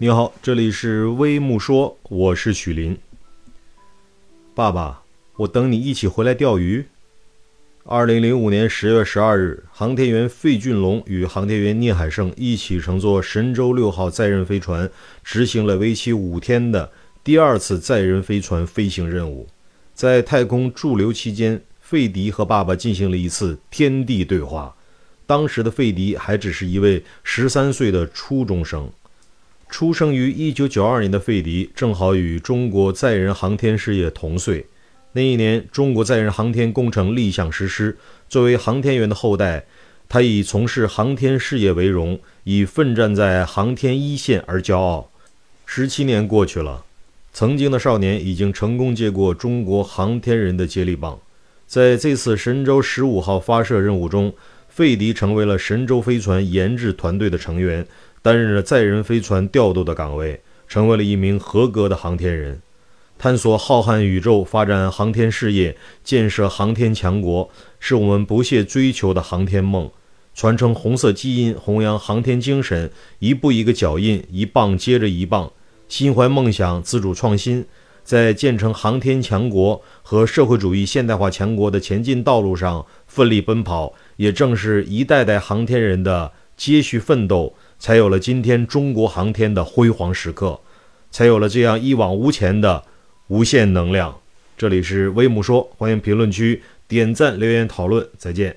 你好，这里是微木说，我是许林。爸爸，我等你一起回来钓鱼。二零零五年十月十二日，航天员费俊龙与航天员聂海胜一起乘坐神舟六号载人飞船，执行了为期五天的第二次载人飞船飞行任务。在太空驻留期间，费迪和爸爸进行了一次天地对话。当时的费迪还只是一位十三岁的初中生。出生于1992年的费迪，正好与中国载人航天事业同岁。那一年，中国载人航天工程立项实施。作为航天员的后代，他以从事航天事业为荣，以奋战在航天一线而骄傲。十七年过去了，曾经的少年已经成功接过中国航天人的接力棒。在这次神舟十五号发射任务中，费迪成为了神舟飞船研制团队的成员。担任了载人飞船调度的岗位，成为了一名合格的航天人。探索浩瀚宇宙，发展航天事业，建设航天强国，是我们不懈追求的航天梦。传承红色基因，弘扬航天精神，一步一个脚印，一棒接着一棒，心怀梦想，自主创新，在建成航天强国和社会主义现代化强国的前进道路上奋力奔跑。也正是一代代航天人的接续奋斗。才有了今天中国航天的辉煌时刻，才有了这样一往无前的无限能量。这里是微姆说，欢迎评论区点赞留言讨论，再见。